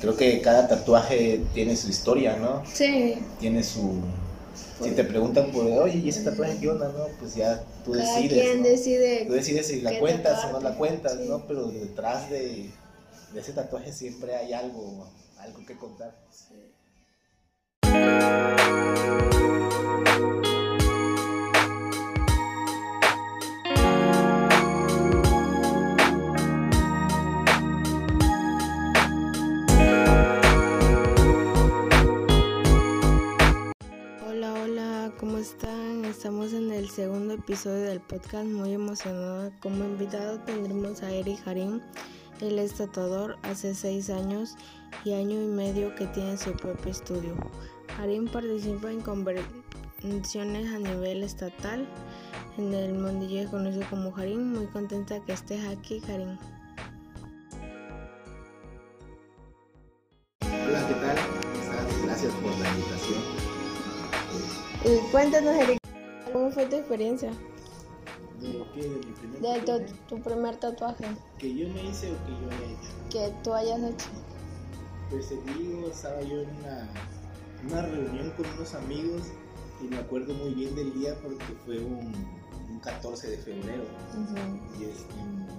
creo que cada tatuaje tiene su historia, ¿no? Sí. Tiene su... Si te preguntan por, oye, ¿y ese tatuaje qué onda, no? Pues ya tú Cada decides. quien ¿no? decide. Tú decides si la cuentas o no la cuentas, sí. ¿no? Pero detrás de, de ese tatuaje siempre hay algo, algo que contar. Sí. El segundo episodio del podcast, muy emocionada. Como invitado tendremos a Eric Harim. Él es tatuador hace seis años y año y medio que tiene su propio estudio. Harim participa en convenciones a nivel estatal. En el mundillo es conocido como Harim. Muy contenta que estés aquí, Harim. Hola, ¿qué tal? Gracias por la invitación. Y cuéntanos, Eric, ¿cómo fue tu experiencia ¿De mi primer de tu, tatuaje? tu primer tatuaje ¿Que yo me hice o que yo haya hecho? que tú hayas hecho? Pues te digo, estaba yo en una, una reunión con unos amigos y me acuerdo muy bien del día porque fue un, un 14 de febrero. Ujú. Y este,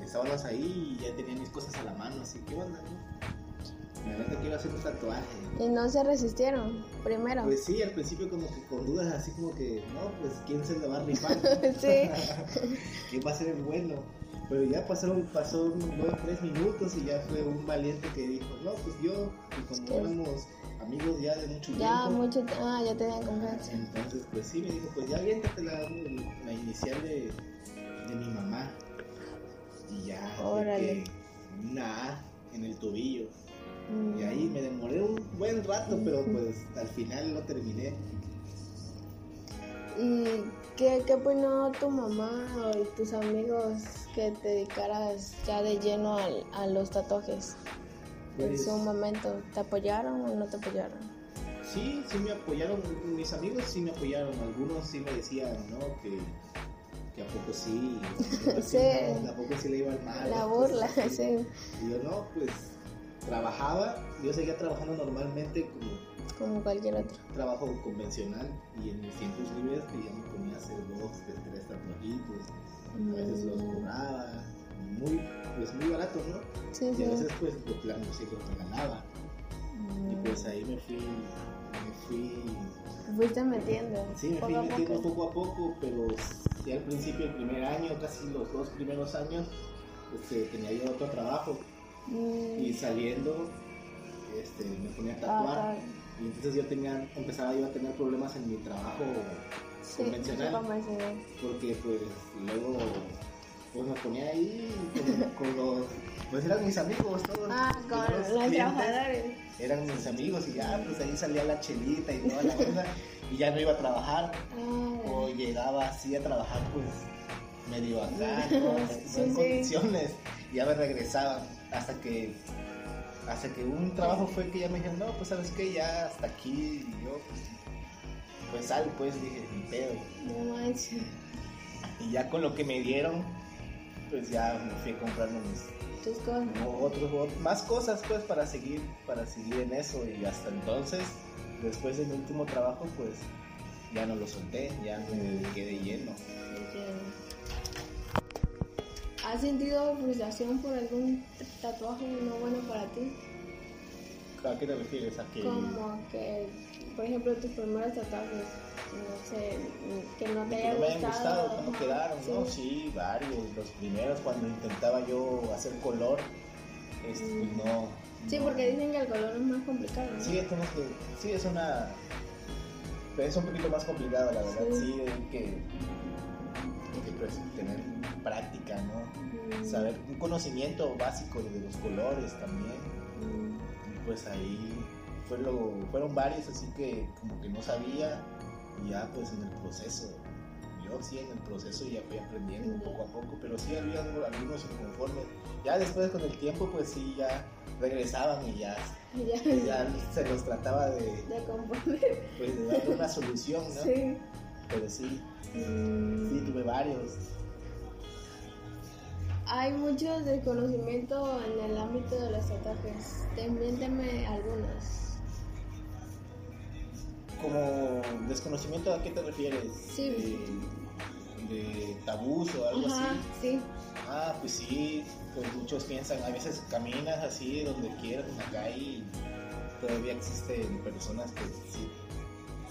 estábamos ahí y ya tenía mis cosas a la mano, así que onda, ¿no? La neta quiero hacer un tatuaje. Y no se resistieron, primero. Pues sí, al principio como que con dudas, así como que, no, pues quién se lo va a rifar. Sí. ¿Quién va a ser el bueno? Pero ya pasaron, pasó unos dos, tres minutos y ya fue un valiente que dijo, no, pues yo, y como éramos amigos ya de mucho ya tiempo. mucho, ah, ya tenían confianza. Entonces, pues sí, me dijo, pues ya aviéntate la, la inicial de, de mi mamá. Y ya, Órale. que una A en el tobillo. Mm. Y ahí me demoré un buen rato, pero pues al final lo terminé. ¿Y qué, qué opinó tu mamá y tus amigos que te dedicaras ya de lleno al- a los tatuajes? En Pues, su momento, ¿te apoyaron o no te apoyaron? sí, sí me apoyaron, mis amigos sí me apoyaron, algunos sí me decían, ¿no? Que, que a poco sí, a poco Sí. no, a poco sí le iba mal. La burla, sí, Y yo no, pues trabajaba, yo seguía trabajando normalmente como como cualquier otro. trabajo convencional y en mis tiempos libres que ya me ponía a hacer dos, tres, tres tatuajitos, a veces los Mm. cobraba, muy, pues muy barato, ¿no? Sí, Y a veces pues de plano sí los regalaba y Mm. pues ahí me fui, me fui, Te Fuiste metiendo. sí me fui metiendo poco. poco a poco, pero ya al principio, el primer año, casi los dos primeros años, este, tenía yo otro trabajo Mm. y saliendo este, me ponía a Ah, tatuar. ah, Y entonces yo tenía, empezaba yo a tener problemas en mi trabajo sí, convencional. porque pues luego pues me ponía ahí con, con los pues eran mis amigos todos Ah, con los trabajadores. eran mis amigos y ya pues ahí salía la chelita y toda la onda y ya no iba a trabajar Ah, o llegaba así a trabajar pues medio acá ¿no? Sí, en sí. condiciones ya me regresaban hasta que hasta que un trabajo fue que ya me dijeron no pues sabes qué ya hasta aquí y yo pues pues sal pues dije mi pedo no manches. y ya con lo que me dieron, pues ya me fui a comprarme mis Tus cosas. otros, ot- más cosas pues para seguir, para seguir en eso y hasta entonces, después del último trabajo, pues ya no lo solté, ya me dediqué de lleno. Entiendo. ¿Has sentido frustración por algún tatuaje no bueno para ti? ¿A qué te refieres? ¿A que Como que, por ejemplo, tus primeros tatuajes, no sé, que no te que haya no me hayan gustado. gustado cómo quedaron? No, sí. varios. Los primeros cuando intentaba yo hacer color, este, pues Mm. no. Sí, no- porque dicen que el color es más complicado. ¿no? Sí, tienes que, sí, es una, es un poquito más complicado, la verdad, Sí. sí, que, que, pues, tener práctica, ¿no? Saber un conocimiento básico de los colores también, y pues ahí fue lo, fueron varios, así que como que no sabía, y ya pues en el proceso, yo sí en el proceso ya fui aprendiendo poco a poco, pero sí había algunos inconformes, ya después con el tiempo pues sí, ya regresaban y ya ya se los trataba de, de componer. pues, de darle una solución, ¿no? Sí. Pero sí, sí, tuve varios. hay mucho desconocimiento en el ámbito de los tatuajes. Miénteme algunos. Como desconocimiento, ¿a qué te refieres? Sí. De, de tabús o algo Ajá, así. sí. Ah, pues sí, pues muchos piensan, a veces caminas así donde quieras calle y todavía existen personas que sí,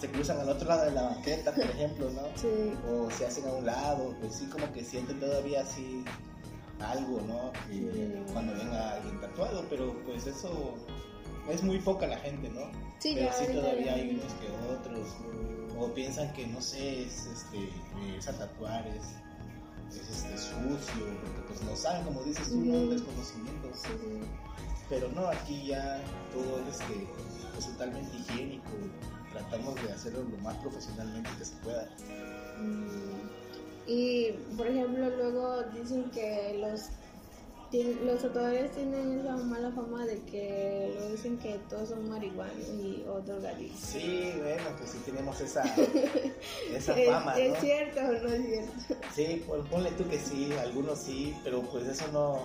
se cruzan al otro lado de la banqueta, por ejemplo, ¿no? Sí. O se hacen a un lado, pues sí como que sienten todavía así algo, ¿no? Sí. Cuando ven a alguien tatuado, pero pues eso es muy poca la gente, ¿no? Sí, pero sí todavía hay unos que otros, o piensan que no sé, es este, es a tatuar, es, es este sucio, porque pues no saben, como dices tú, no desconocimiento, sí. pero no, aquí ya todo es este, pues, totalmente higiénico, tratamos de hacerlo lo más profesionalmente que se pueda. Mm, Y, por ejemplo, luego dicen que los los tatuadores tienen esa mala fama de que lo dicen que todos son marihuanos y o drogadictos. Sí, bueno, pues sí tenemos esa, esa ¿Es, fama, es ¿no? cierto o no es cierto? Sí, pon- ponle tú que sí, algunos sí, pero pues eso no,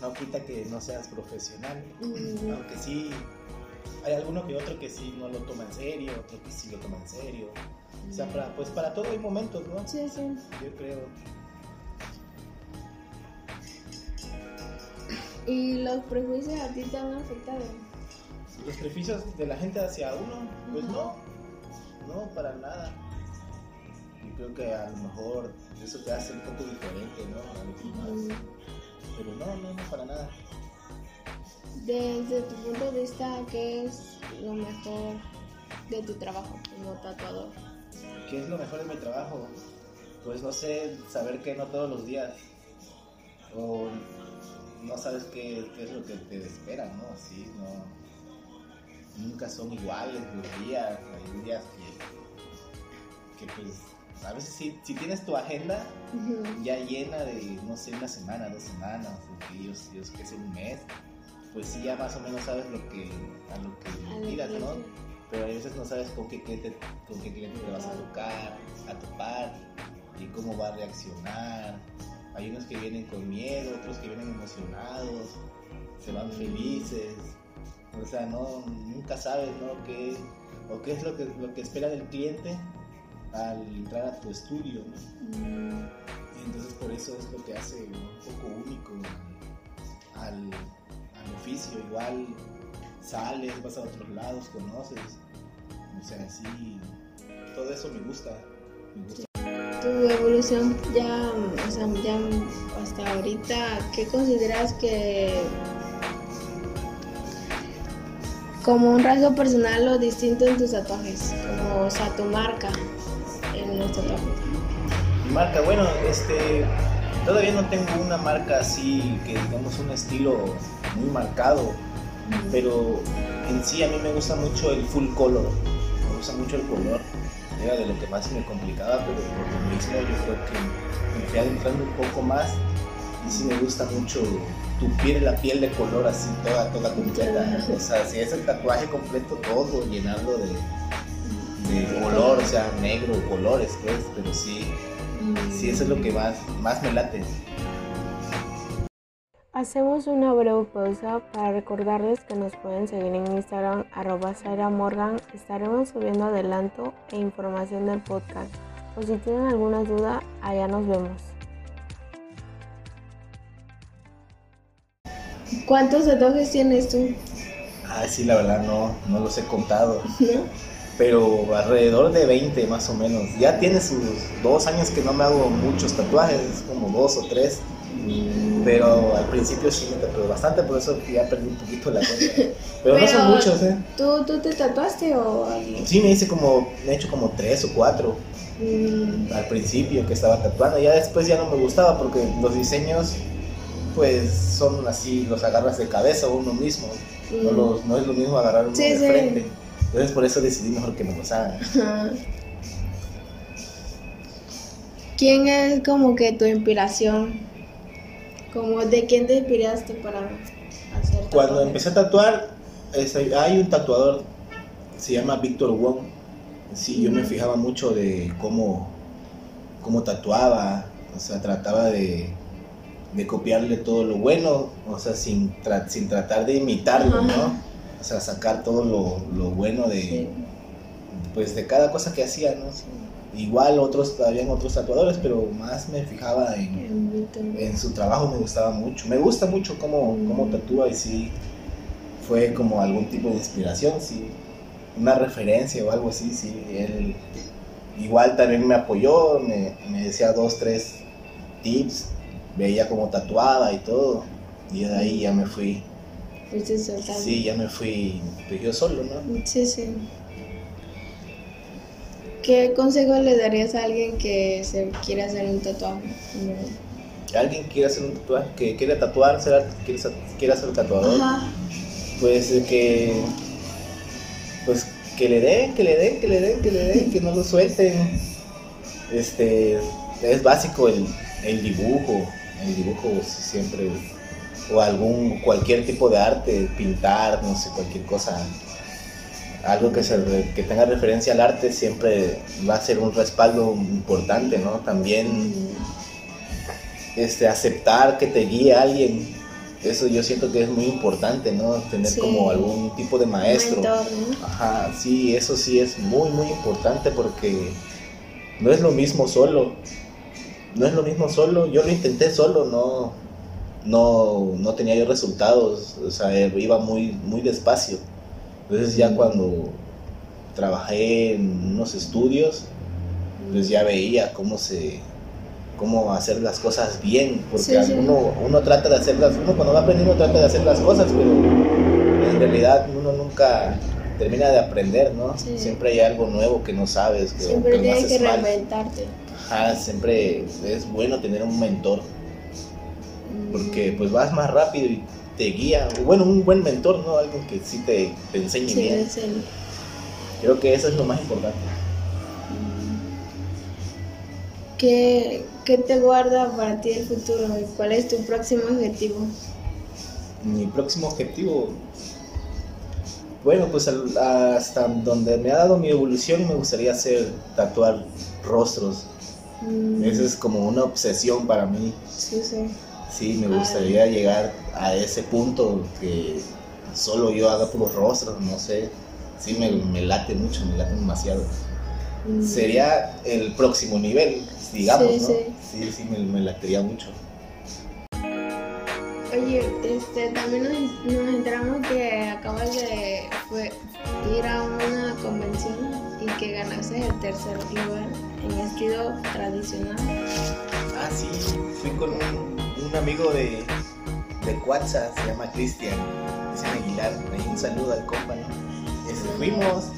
no quita que no seas profesional. Mm. Aunque sí, hay alguno que otro que sí no lo toma en serio, otro que sí lo toma en serio. O sea, para, pues para todo hay momentos, ¿no? Sí, sí. Yo creo. ¿Y los prejuicios a ti te han afectado? Los prejuicios de la gente hacia uno, pues no, no, para nada. Yo creo que a lo mejor eso te hace un poco diferente, ¿no? A los demás. Mm. Pero no, no, no, para nada. Desde tu punto de vista, ¿qué es lo mejor de tu trabajo como tatuador? ¿Qué es lo mejor de mi trabajo? Pues no sé, saber que no todos los días. O no sabes qué, qué es lo que te espera, ¿no? Sí, no. Nunca son iguales los días. Hay días que, que pues, a veces si, si tienes tu agenda ya llena de, no sé, una semana, dos semanas, ellos, ellos que sé, un mes, pues sí ya más o menos sabes lo que, a lo que tiras, ¿no? pero a veces no sabes con qué cliente, con qué cliente te vas a tocar, a topar y cómo va a reaccionar. Hay unos que vienen con miedo, otros que vienen emocionados, se van felices. O sea, no, nunca sabes, ¿no? ¿Qué, o qué es lo que, lo que espera del cliente al entrar a tu estudio, ¿no? Mm. Entonces por eso es lo que hace un poco único al oficio. Igual sales, vas a otros lados, conoces. O sea, sí, todo eso me gusta. Me gusta. Tu evolución ya, o sea, ya hasta ahorita, ¿qué consideras que como un rasgo personal o distinto en tus tatuajes? Como, o sea, tu marca en los tatuajes. Mi marca, bueno, este, todavía no tengo una marca así que digamos un estilo muy marcado, pero en sí a mí me gusta mucho el full color, me gusta mucho el color, era de lo que más me complicaba, pero por lo mismo yo creo que me fui adentrando un poco más y sí me gusta mucho tu piel, la piel de color así toda, completa, o sea, si es el tatuaje completo todo, llenarlo de, de color, o sea, negro, colores pues, pero sí, sí eso es lo que más, más me late. Hacemos una breve pausa para recordarles que nos pueden seguir en Instagram arroba Zaira Morgan. Estaremos subiendo adelanto e información del podcast. O si tienen alguna duda, allá nos vemos. ¿Cuántos tatuajes tienes tú? Ah, sí, la verdad no, no los he contado, ¿No? pero alrededor de 20 más o menos. Ya tiene sus dos años que no me hago muchos tatuajes, como dos o tres, pero al principio sí me tatué bastante, por eso ya perdí un poquito la cuenta. Pero, no son muchos, ¿eh? ¿Tú, ¿Tú te tatuaste o alguien? Sí, me hice como, me he hecho como tres o cuatro Mm, al principio que estaba tatuando, ya después ya no me gustaba porque los diseños pues son así, los agarras de cabeza uno mismo, no, Mm. los- no es lo mismo agarrar uno Sí, de sí. frente. Entonces por eso decidí mejor que me los hagan. Ajá. ¿Quién es como que tu inspiración? Como de quién te inspiraste para hacer Cuando empecé a tatuar, este, hay un tatuador, se llama Víctor Wong. Sí, yo me fijaba mucho de cómo, cómo tatuaba, o sea, trataba de, de copiarle todo lo bueno, o sea, sin, sin tratar de imitarlo, ¿no? O sea, sacar todo lo, lo bueno de, pues, de cada cosa que hacía, ¿no? Igual otros, habían otros tatuadores, pero más me fijaba en, en su trabajo, me gustaba mucho. Me gusta mucho cómo, cómo tatúa y sí, fue como algún tipo de inspiración, sí, una referencia o algo así, sí. Él igual también me apoyó, me, me decía dos, tres tips, veía como tatuaba y todo, y de ahí ya me fui. Sí, ya me fui pues, yo solo, ¿no? Sí, sí. ¿Qué consejo le darías a alguien que se quiera hacer un tatuaje? ¿Alguien quiere hacer un tatuaje? ¿Que quiere tatuar? ¿Quiere, quiere ser tatuador? Ajá. Pues que... Pues que le den, que le den, que le den, que le den, que no lo suelten. Este... Es básico el, el dibujo. El dibujo siempre... O algún... Cualquier tipo de arte. Pintar, no sé, cualquier cosa algo que, se, que tenga referencia al arte siempre va a ser un respaldo importante, ¿no? También este, aceptar que te guíe alguien, eso yo siento que es muy importante, ¿no? Tener como algún tipo de maestro. Ajá, sí, eso sí es muy, muy importante porque no es lo mismo solo. No es lo mismo solo. Yo lo intenté solo, no, no, no tenía yo resultados, o sea, iba muy, muy despacio. Entonces ya cuando trabajé en unos estudios, pues ya veía cómo se cómo hacer las cosas bien, porque Uno, uno trata de hacerlas, uno cuando va aprendiendo trata de hacer las cosas, pero en realidad uno nunca termina de aprender, ¿no? Siempre hay algo nuevo que no sabes. Que, siempre tienes que reinventarte. Ajá, siempre es bueno tener un mentor, porque pues vas más rápido y te guía, bueno, un buen mentor, ¿no? Algo que sí te, te enseñe bien. Creo que eso es lo más importante. ¿Qué, ¿Qué, te guarda para ti el futuro? ¿Cuál es tu próximo objetivo? Mi próximo objetivo, bueno, pues hasta donde me ha dado mi evolución me gustaría hacer tatuar rostros. Mm. Esa es como una obsesión para mí. Sí, sí. Sí, me gustaría llegar a ese punto que solo yo haga puros rostros, no sé. Sí, me, late mucho, me late demasiado. Mm. Sería el próximo nivel, digamos, sí, ¿no? Sí, sí, sí me, me latería mucho. Oye, este, también nos, enteramos que acabas de ir a una convención que ganaste el tercer lugar en estilo tradicional. Ah, sí, fui con un un amigo de, de Cuatza, se llama Cristian, es Aguilar, ahí un saludo al compa, este, fuimos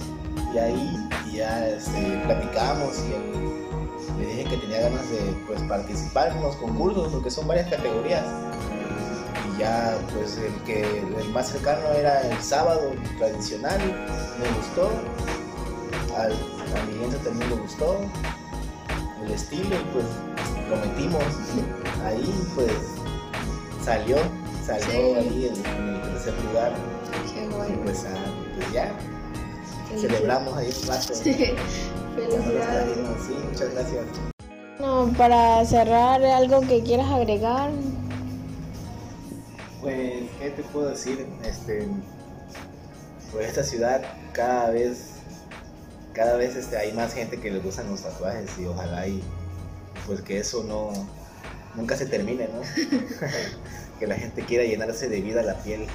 y ahí ya este, platicamos y le dije que tenía ganas de pues, participar en los concursos, porque son varias categorías. Y ya, pues el que el más cercano era el sábado tradicional, me gustó, al, a mi también le gustó, el estilo, y pues lo metimos ahí, pues salió, salió ahí en, el tercer lugar. Qué bueno. Y pues, ah, pues ya, celebramos ahí un rato. Sí, felicidades. Sí, muchas gracias. No, para cerrar, algo que quieras agregar. Pues, ¿qué te puedo decir? Este, pues esta ciudad cada vez, cada vez este, hay más gente que le gustan los tatuajes y ojalá y pues que eso no nunca se termine, ¿no? que la gente quiera llenarse de vida la piel,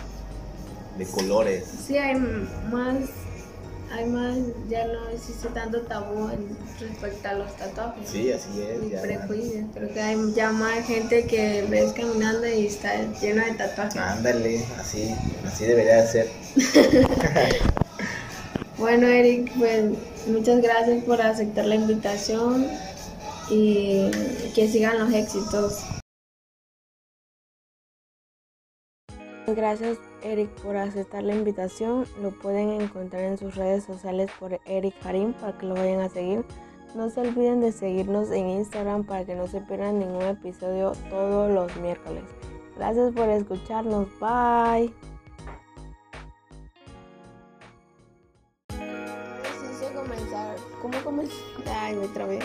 de colores. Sí, hay más, hay más, ya no existe tanto tabú respecto a los tatuajes. Sí, así es. Ya. prejuicios, creo que hay ya más gente que ves caminando y está llena de tatuajes. Ándale, así, así debería de ser. bueno, Eric, pues muchas gracias por aceptar la invitación y que sigan los éxitos. Gracias Eric por aceptar la invitación. Lo pueden encontrar en sus redes sociales por Eric Harim para que lo vayan a seguir. No se olviden de seguirnos en Instagram para que no se pierdan ningún episodio todos los miércoles. Gracias por escucharnos. Bye. Ay, me trabé.